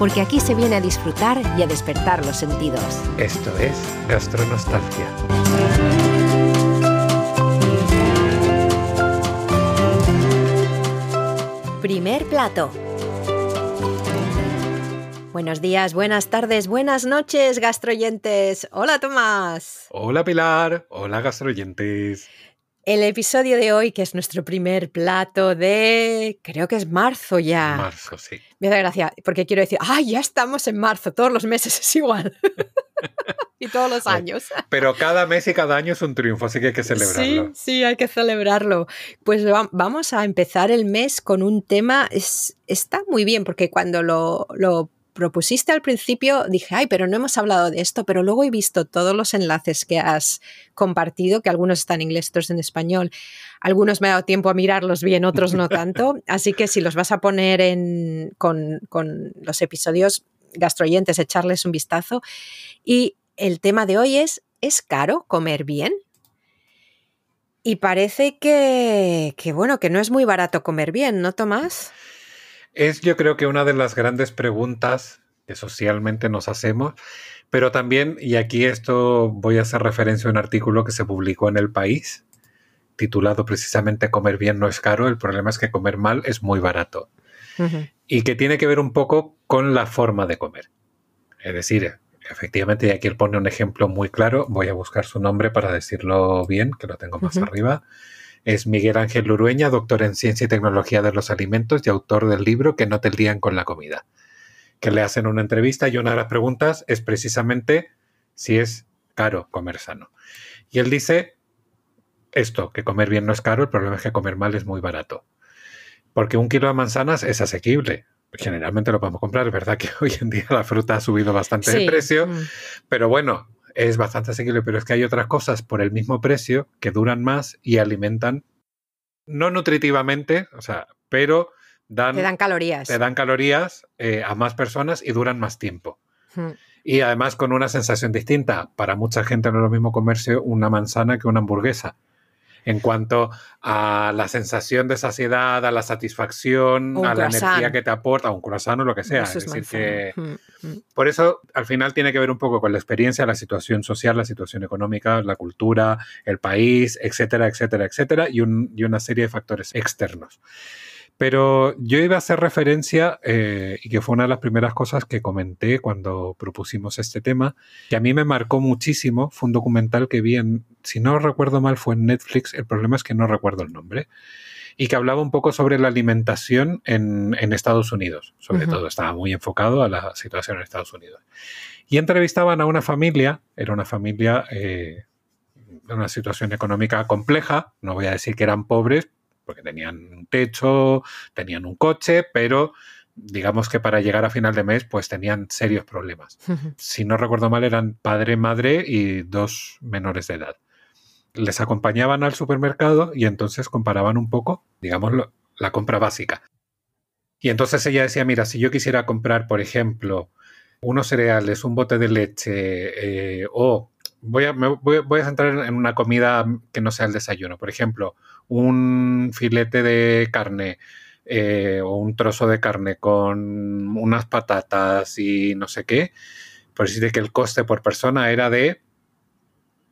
porque aquí se viene a disfrutar y a despertar los sentidos. Esto es Gastronostalgia. Primer plato. Buenos días, buenas tardes, buenas noches, gastroyentes. Hola Tomás. Hola Pilar, hola gastroyentes. El episodio de hoy, que es nuestro primer plato de, creo que es marzo ya. Marzo, sí. Me da gracia, porque quiero decir, ¡ay, ya estamos en marzo! Todos los meses es igual. y todos los años. Pero cada mes y cada año es un triunfo, así que hay que celebrarlo. Sí, sí, hay que celebrarlo. Pues vamos a empezar el mes con un tema, es, está muy bien, porque cuando lo, lo propusiste al principio, dije, ay, pero no hemos hablado de esto, pero luego he visto todos los enlaces que has compartido, que algunos están en inglés, otros en español. Algunos me ha dado tiempo a mirarlos bien, otros no tanto. Así que si los vas a poner en, con, con los episodios gastroyentes, echarles un vistazo. Y el tema de hoy es, ¿es caro comer bien? Y parece que, que, bueno, que no es muy barato comer bien, ¿no, Tomás? Es yo creo que una de las grandes preguntas que socialmente nos hacemos, pero también, y aquí esto voy a hacer referencia a un artículo que se publicó en El País, titulado precisamente Comer bien no es caro, el problema es que comer mal es muy barato. Y que tiene que ver un poco con la forma de comer. Es decir, efectivamente, y aquí él pone un ejemplo muy claro, voy a buscar su nombre para decirlo bien, que lo tengo más arriba es Miguel Ángel Urueña, doctor en Ciencia y Tecnología de los Alimentos y autor del libro Que no te lían con la comida. Que le hacen una entrevista y una de las preguntas es precisamente si es caro comer sano. Y él dice esto, que comer bien no es caro, el problema es que comer mal es muy barato. Porque un kilo de manzanas es asequible. Generalmente lo podemos comprar. Es verdad que hoy en día la fruta ha subido bastante de precio, mm. pero bueno, es bastante asequible, pero es que hay otras cosas por el mismo precio que duran más y alimentan, no nutritivamente, o sea, pero dan... Te dan calorías. Te dan calorías eh, a más personas y duran más tiempo. Y además con una sensación distinta. Para mucha gente no es lo mismo comerse una manzana que una hamburguesa en cuanto a la sensación de saciedad, a la satisfacción, a la energía que te aporta, un croissant o lo que sea. es decir, que mm, mm. por eso al final tiene que ver un poco con la experiencia, la situación social, la situación económica, la cultura, el país, etcétera, etcétera, etcétera, y, y una serie de factores externos. Pero yo iba a hacer referencia, eh, y que fue una de las primeras cosas que comenté cuando propusimos este tema, que a mí me marcó muchísimo, fue un documental que vi en, si no recuerdo mal, fue en Netflix, el problema es que no recuerdo el nombre, y que hablaba un poco sobre la alimentación en, Estados Unidos, sobre todo estaba muy enfocado a la situación en Estados Unidos. Y entrevistaban a una familia, era una familia... Eh, en una situación económica compleja, no voy a decir que eran pobres, porque tenían un techo, tenían un coche, pero digamos que para llegar a final de mes pues tenían serios problemas. Si no recuerdo mal eran padre, madre y dos menores de edad. Les acompañaban al supermercado y entonces comparaban un poco, digamos, la compra básica. Y entonces ella decía, mira, si yo quisiera comprar, por ejemplo, unos cereales, un bote de leche eh, o voy a, voy, a centrar en una comida que no sea el desayuno. Por ejemplo, un filete de carne eh, o un trozo de carne con unas patatas y no sé qué. Por decir que el coste por persona era de,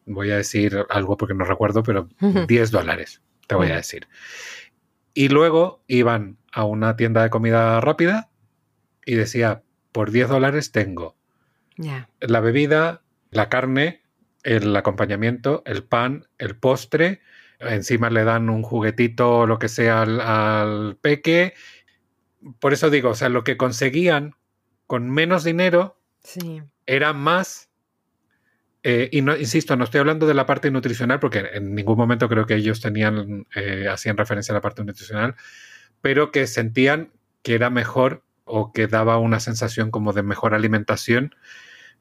voy a decir algo porque no recuerdo, pero 10 dólares, te voy a decir. Y luego iban a una tienda de comida rápida y decía, por 10 dólares tengo la bebida, la carne, el acompañamiento, el pan, el postre, encima le dan un juguetito o lo que sea al, peque. Por eso digo, o sea, lo que conseguían con menos dinero era más. Eh, y no, insisto, no estoy hablando de la parte nutricional, porque en ningún momento creo que ellos tenían, eh, hacían referencia a la parte nutricional, pero que sentían que era mejor o que daba una sensación como de mejor alimentación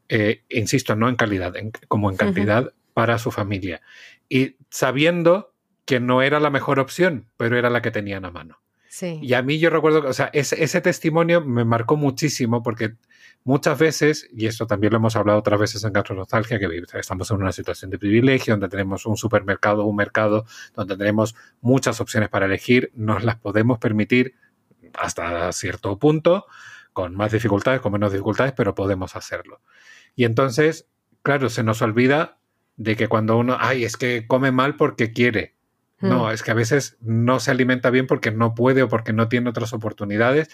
eh, insisto, no en calidad, como en cantidad para su familia. Y sabiendo que no era la mejor opción, pero era la que tenían a mano. Y a mí yo recuerdo, o sea, ese, testimonio me marcó muchísimo porque muchas veces, y esto también lo hemos hablado otras veces en Gastronostalgia, que estamos en una situación de privilegio, donde tenemos un supermercado, un mercado, donde tenemos muchas opciones para elegir, nos las podemos permitir hasta cierto punto, con más dificultades, con menos dificultades, pero podemos hacerlo. Y entonces, claro, se nos olvida de que cuando uno, ay, es que come mal porque quiere, no, hmm. es que a veces no se alimenta bien porque no puede o porque no tiene otras oportunidades.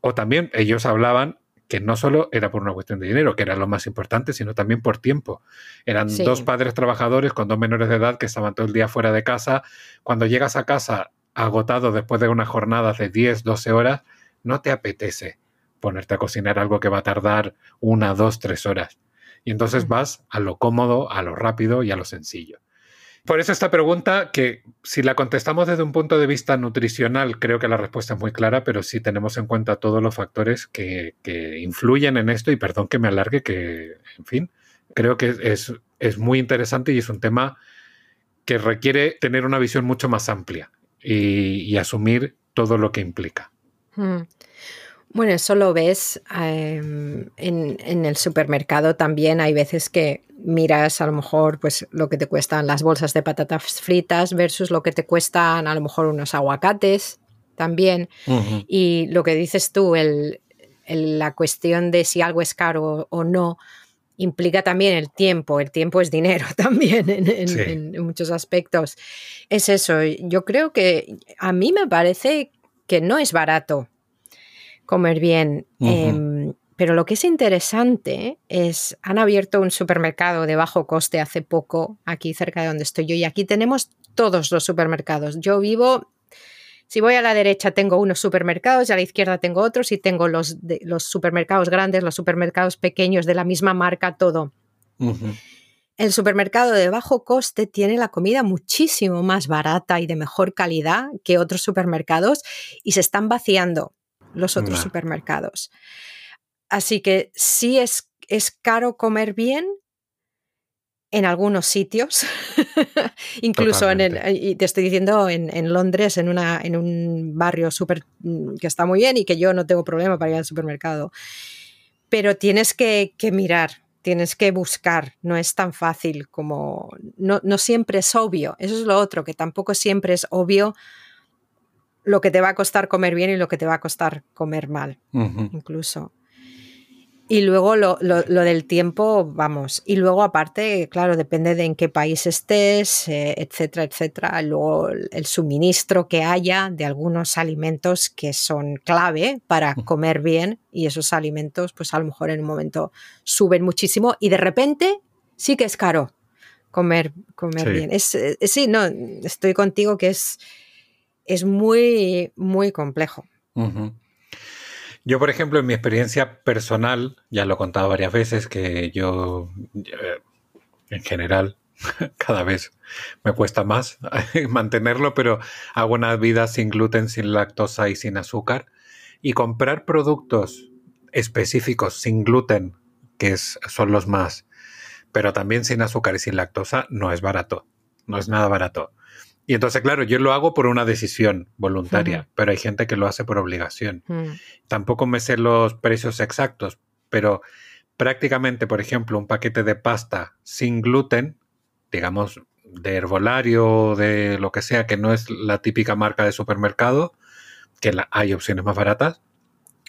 O también ellos hablaban que no solo era por una cuestión de dinero, que era lo más importante, sino también por tiempo. Eran dos padres trabajadores con dos menores de edad que estaban todo el día fuera de casa. Cuando llegas a casa agotado después de una jornada de 10, 12 horas, no te apetece ponerte a cocinar algo que va a tardar una, dos, tres horas. Y entonces vas a lo cómodo, a lo rápido y a lo sencillo. Por eso esta pregunta, que si la contestamos desde un punto de vista nutricional, creo que la respuesta es muy clara, pero si tenemos en cuenta todos los factores que, influyen en esto, y perdón que me alargue, que, en fin, creo que es, es muy interesante y es un tema que requiere tener una visión mucho más amplia y, asumir todo lo que implica. Hmm. Bueno, eso lo ves em, en, el supermercado también. Hay veces que miras a lo mejor pues lo que te cuestan las bolsas de patatas fritas versus lo que te cuestan a lo mejor unos aguacates también. Y lo que dices tú, el, la cuestión de si algo es caro o no, implica también el tiempo. El tiempo es dinero también en muchos aspectos. Es eso. Yo creo que a mí me parece que no es barato comer bien. Em, pero lo que es interesante es, han abierto un supermercado de bajo coste hace poco, aquí cerca de donde estoy yo, y aquí tenemos todos los supermercados. Yo vivo, si voy a la derecha tengo unos supermercados y a la izquierda tengo otros y tengo los, los supermercados grandes, los supermercados pequeños de la misma marca, todo. El supermercado de bajo coste tiene la comida muchísimo más barata y de mejor calidad que otros supermercados y se están vaciando los otros supermercados. Así que sí es, es caro comer bien en algunos sitios, incluso en el, y te estoy diciendo en, Londres, en, una, en un barrio súper mm, que está muy bien y que yo no tengo problema para ir al supermercado. Pero tienes que, mirar, tienes que buscar, no es tan fácil como, no, no siempre es obvio, eso es lo otro, que tampoco siempre es obvio lo que te va a costar comer bien y lo que te va a costar comer mal, incluso. Y luego lo, del tiempo, vamos. Y luego aparte, claro, depende de en qué país estés, eh, etcétera, etcétera. Luego el suministro que haya de algunos alimentos que son clave para comer bien y esos alimentos, pues a lo mejor en un momento suben muchísimo y de repente sí que es caro comer, comer bien. Es, es, eh, sí, no, estoy contigo que es es muy, muy complejo. Yo, por ejemplo, en mi experiencia personal, ya lo he contado varias veces, que yo, eh, en general, cada vez me cuesta más mantenerlo, pero hago una vida sin gluten, sin lactosa y sin azúcar. Y comprar productos específicos sin gluten, que son los más, pero también sin azúcar y sin lactosa, no es barato. No es nada barato. Y entonces, claro, yo lo hago por una decisión voluntaria, pero hay gente que lo hace por obligación. Mm. Tampoco me sé los precios exactos, pero prácticamente, por ejemplo, un paquete de pasta sin gluten, digamos, de herbolario de lo que sea, que no es la típica marca de supermercado, que hay opciones más baratas,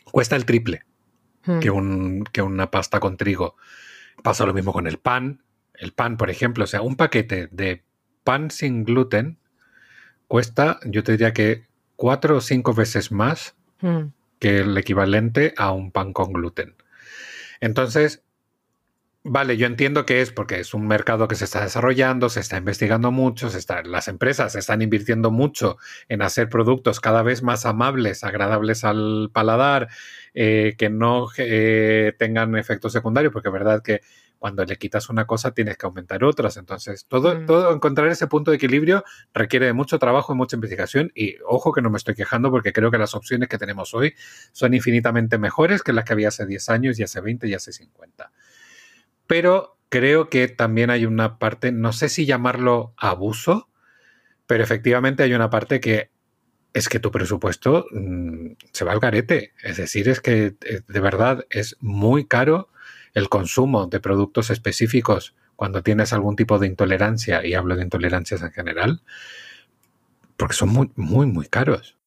cuesta el triple que, mm. un, que una pasta con trigo. Pasa lo mismo con el pan. El pan, por ejemplo, o sea, un paquete de pan sin gluten cuesta, yo te diría que cuatro o cinco veces más hmm. que el equivalente a un pan con gluten. Entonces, vale, yo entiendo que es porque es un mercado que se está desarrollando, se está investigando mucho, las empresas están invirtiendo mucho en hacer productos cada vez más amables, agradables al paladar, eh, que no eh, tengan efectos secundarios, porque es verdad que cuando le quitas una cosa tienes que aumentar otras. Entonces, todo, mm. todo encontrar ese punto de equilibrio requiere de mucho trabajo y mucha investigación. Y ojo que no me estoy quejando porque creo que las opciones que tenemos hoy son infinitamente mejores que las que había hace 10 años y hace 20 y hace 50. Pero creo que también hay una parte, no sé si llamarlo abuso, pero efectivamente hay una parte que es que tu presupuesto mm, se va al garete. Es decir, es que eh, de verdad es muy caro el consumo de productos específicos cuando tienes algún tipo de intolerancia, y hablo de intolerancias en general, porque son muy, muy, muy caros.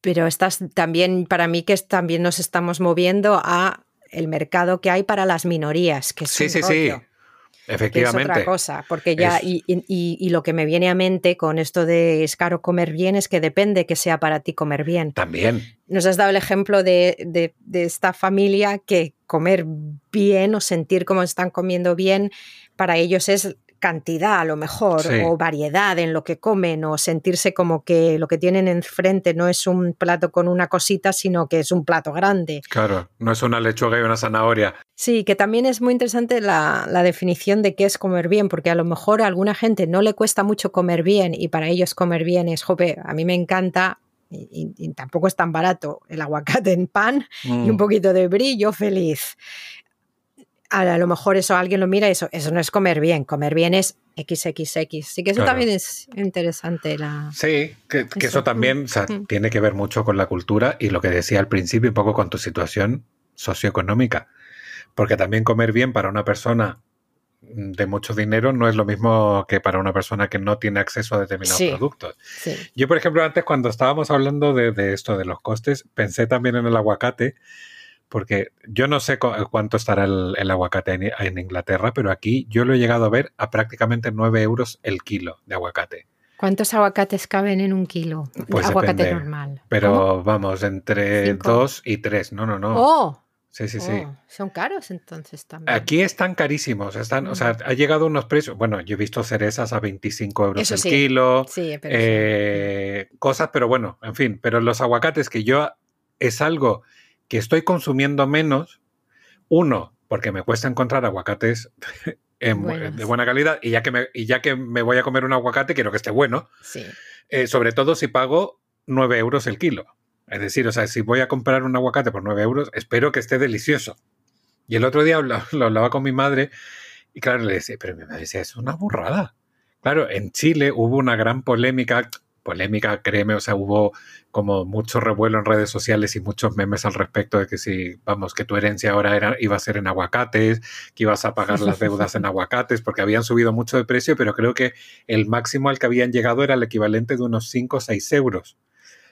Pero estás también, para mí, que también nos estamos moviendo a el mercado que hay para las minorías, que sí, sí, sí. Efectivamente. es otra cosa, porque ya, y, lo que me viene a mente con esto de es caro comer bien es que depende que sea para ti comer bien. También. Nos has dado el ejemplo de, de esta familia que comer bien o sentir como están comiendo bien, para ellos es cantidad a lo mejor o variedad en lo que comen o sentirse como que lo que tienen enfrente no es un plato con una cosita sino que es un plato grande. Claro, no es una lechuga y una zanahoria. Sí, que también es muy interesante la, definición de qué es comer bien, porque a lo mejor a alguna gente no le cuesta mucho comer bien y para ellos comer bien es, jope, a mí me encanta y, tampoco es tan barato el aguacate en pan y un mm. poquito de brillo feliz a lo mejor eso alguien lo mira y eso, eso no es comer bien, comer bien es XXX. Sí que eso también es interesante. La... Sí, que eso, también tiene que ver mucho con la cultura y lo que decía al principio, un poco con tu situación socioeconómica. Porque también comer bien para una persona de mucho dinero no es lo mismo que para una persona que no tiene acceso a determinados productos. Yo, por ejemplo, antes cuando estábamos hablando de, de, esto, de los costes, pensé también en el aguacate porque yo no sé cuánto estará el, aguacate en, Inglaterra, pero aquí yo lo he llegado a ver a prácticamente 9 euros el kilo de aguacate. ¿Cuántos aguacates caben en un kilo? Pues aguacate normal. Pero vamos, entre 2 y 3. No, no, no. ¡Oh! Sí, sí, sí. Oh, son caros entonces también. Aquí están carísimos. Están, O sea, mm. ha llegado unos precios. Bueno, yo he visto cerezas a 25 euros el kilo. Sí, pero eh, Cosas, pero bueno, en fin. Pero los aguacates que yo es algo que estoy consumiendo menos, uno, porque me cuesta encontrar aguacates de buena calidad y ya, que me, y ya que me voy a comer un aguacate, quiero que esté bueno. Eh, sobre todo si pago 9 euros el kilo. Es decir, o sea, si voy a comprar un aguacate por 9 euros, espero que esté delicioso. Y el otro día lo, lo hablaba con mi madre y claro, le decía, pero mi madre decía, es una burrada. Claro, en Chile hubo una gran polémica, polémica, créeme, o sea, hubo como mucho revuelo en redes sociales y muchos memes al respecto de que si, vamos, que tu herencia ahora era, iba a ser en aguacates, que ibas a pagar las deudas en aguacates, porque habían subido mucho de precio, pero creo que el máximo al que habían llegado era el equivalente de unos 5 o 6 euros.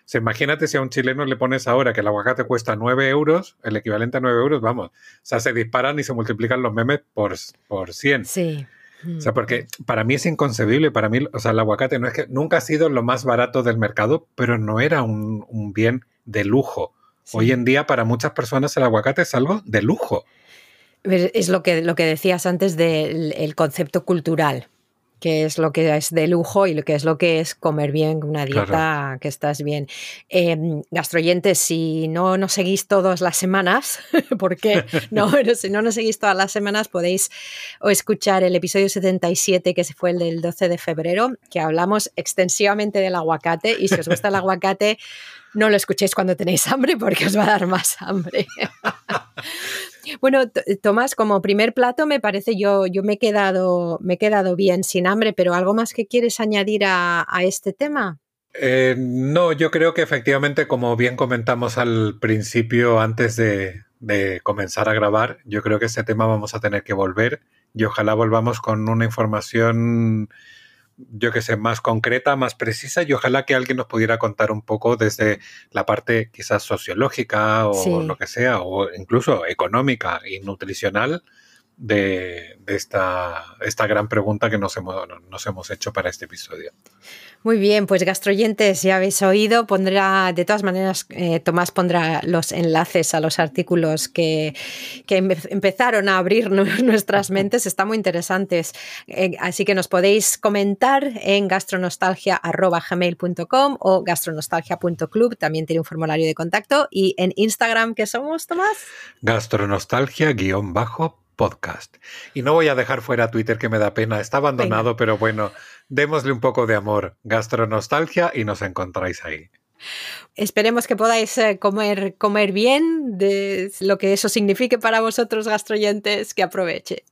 O sea, imagínate si a un chileno le pones ahora que el aguacate cuesta 9 euros, el equivalente a 9 euros, vamos, o sea, se disparan y se multiplican los memes por, por 100. Sí. O sea, porque para mí es inconcebible, para mí, o sea, el aguacate no es que nunca ha sido lo más barato del mercado, pero no era un, bien de lujo. Hoy en día para muchas personas el aguacate es algo de lujo. Es lo que, lo que decías antes del concepto cultural qué es lo que es de lujo y lo que es lo que es comer bien, una dieta que estás bien. Eh, gastroyentes, si no nos seguís todas las semanas, porque no, si no nos seguís todas las semanas, podéis escuchar el episodio 77, que fue el del 12 de febrero, que hablamos extensivamente del aguacate. Y si os gusta el aguacate, no lo escuchéis cuando tenéis hambre, porque os va a dar más hambre. Bueno, Tomás, como primer plato me parece yo, yo me he quedado, me he quedado bien sin hambre, pero ¿algo más que quieres añadir a, este tema? Eh, no, yo creo que efectivamente, como bien comentamos al principio, antes de, de, comenzar a grabar, yo creo que este tema vamos a tener que volver y ojalá volvamos con una información yo que sé, más concreta, más precisa y ojalá que alguien nos pudiera contar un poco desde la parte quizás sociológica o lo que sea, o incluso económica y nutricional de, esta, esta gran pregunta que nos hemos, nos hemos hecho para este episodio. Muy bien, pues gastroyentes, ya habéis oído, pondrá, de todas maneras, eh, Tomás pondrá los enlaces a los artículos que, empezaron a abrir nuestras mentes, están muy interesantes. Eh, así que nos podéis comentar en gastronostalgia.gmail.com o gastronostalgia.club, también tiene un formulario de contacto. Y en Instagram, ¿qué somos, Tomás? Gastronostalgia-bajo podcast. Y no voy a dejar fuera Twitter que me da pena, está abandonado, pero bueno, démosle un poco de amor, gastronostalgia y nos encontráis ahí. Esperemos que podáis eh, comer, comer bien, de lo que eso signifique para vosotros gastroyentes, que aproveche.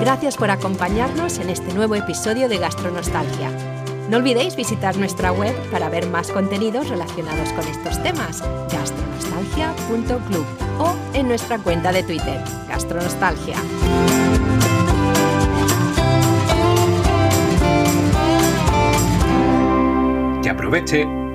Gracias por acompañarnos en este nuevo episodio de Gastronostalgia. No olvidéis visitar nuestra web para ver más contenidos relacionados con estos temas, gastronostalgia.club o en nuestra cuenta de Twitter, Gastronostalgia. Que aproveche